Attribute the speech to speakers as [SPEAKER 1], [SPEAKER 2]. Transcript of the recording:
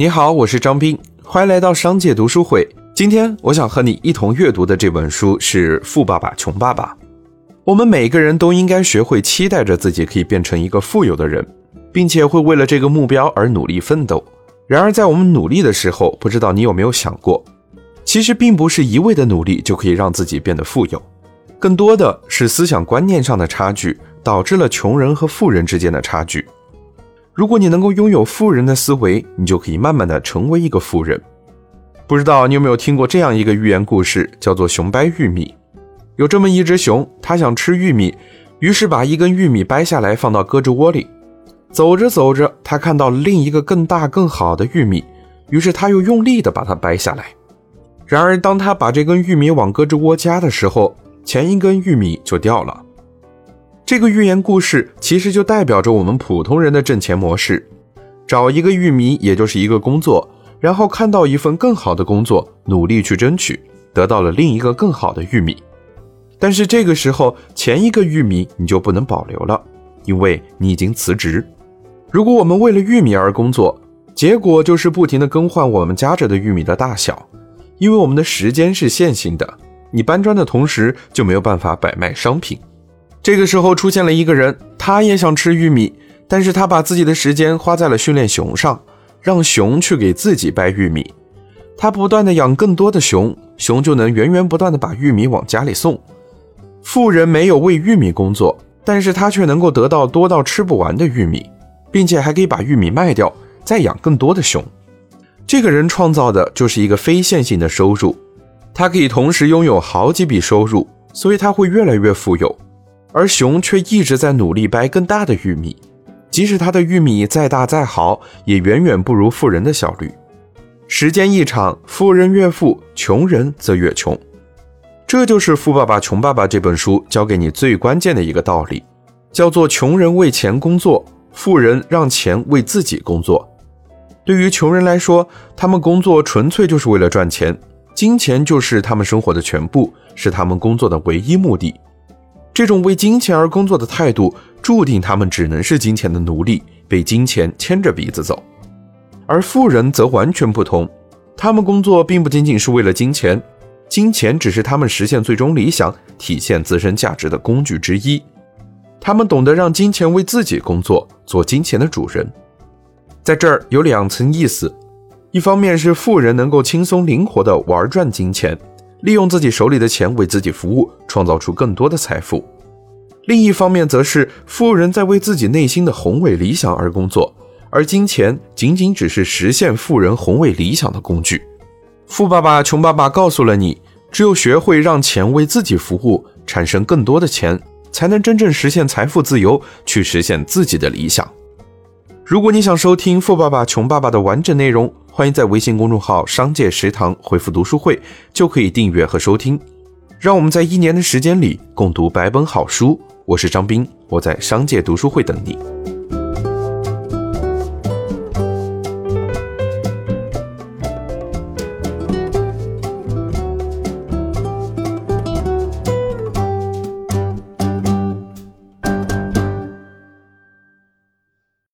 [SPEAKER 1] 你好，我是张斌，欢迎来到商界读书会。今天我想和你一同阅读的这本书是《富爸爸穷爸爸》。我们每个人都应该学会期待着自己可以变成一个富有的人，并且会为了这个目标而努力奋斗。然而，在我们努力的时候，不知道你有没有想过，其实并不是一味的努力就可以让自己变得富有，更多的是思想观念上的差距导致了穷人和富人之间的差距。如果你能够拥有富人的思维，你就可以慢慢的成为一个富人。不知道你有没有听过这样一个寓言故事，叫做“熊掰玉米”。有这么一只熊，它想吃玉米，于是把一根玉米掰下来放到胳肢窝里。走着走着，它看到另一个更大更好的玉米，于是它又用力的把它掰下来。然而，当他把这根玉米往胳肢窝夹的时候，前一根玉米就掉了。这个寓言故事其实就代表着我们普通人的挣钱模式：找一个玉米，也就是一个工作，然后看到一份更好的工作，努力去争取，得到了另一个更好的玉米。但是这个时候，前一个玉米你就不能保留了，因为你已经辞职。如果我们为了玉米而工作，结果就是不停的更换我们夹着的玉米的大小，因为我们的时间是线性的，你搬砖的同时就没有办法摆卖商品。这个时候出现了一个人，他也想吃玉米，但是他把自己的时间花在了训练熊上，让熊去给自己掰玉米。他不断的养更多的熊，熊就能源源不断的把玉米往家里送。富人没有为玉米工作，但是他却能够得到多到吃不完的玉米，并且还可以把玉米卖掉，再养更多的熊。这个人创造的就是一个非线性的收入，他可以同时拥有好几笔收入，所以他会越来越富有。而熊却一直在努力掰更大的玉米，即使他的玉米再大再好，也远远不如富人的效率。时间一长，富人越富，穷人则越穷。这就是《富爸爸穷爸爸》这本书教给你最关键的一个道理，叫做“穷人为钱工作，富人让钱为自己工作”。对于穷人来说，他们工作纯粹就是为了赚钱，金钱就是他们生活的全部，是他们工作的唯一目的。这种为金钱而工作的态度，注定他们只能是金钱的奴隶，被金钱牵着鼻子走。而富人则完全不同，他们工作并不仅仅是为了金钱，金钱只是他们实现最终理想、体现自身价值的工具之一。他们懂得让金钱为自己工作，做金钱的主人。在这儿有两层意思：一方面是富人能够轻松灵活地玩转金钱。利用自己手里的钱为自己服务，创造出更多的财富。另一方面，则是富人在为自己内心的宏伟理想而工作，而金钱仅仅只是实现富人宏伟理想的工具。富爸爸穷爸爸告诉了你，只有学会让钱为自己服务，产生更多的钱，才能真正实现财富自由，去实现自己的理想。如果你想收听《富爸爸穷爸爸》的完整内容，欢迎在微信公众号“商界食堂”回复“读书会”，就可以订阅和收听。让我们在一年的时间里共读百本好书。我是张斌，我在商界读书会等你。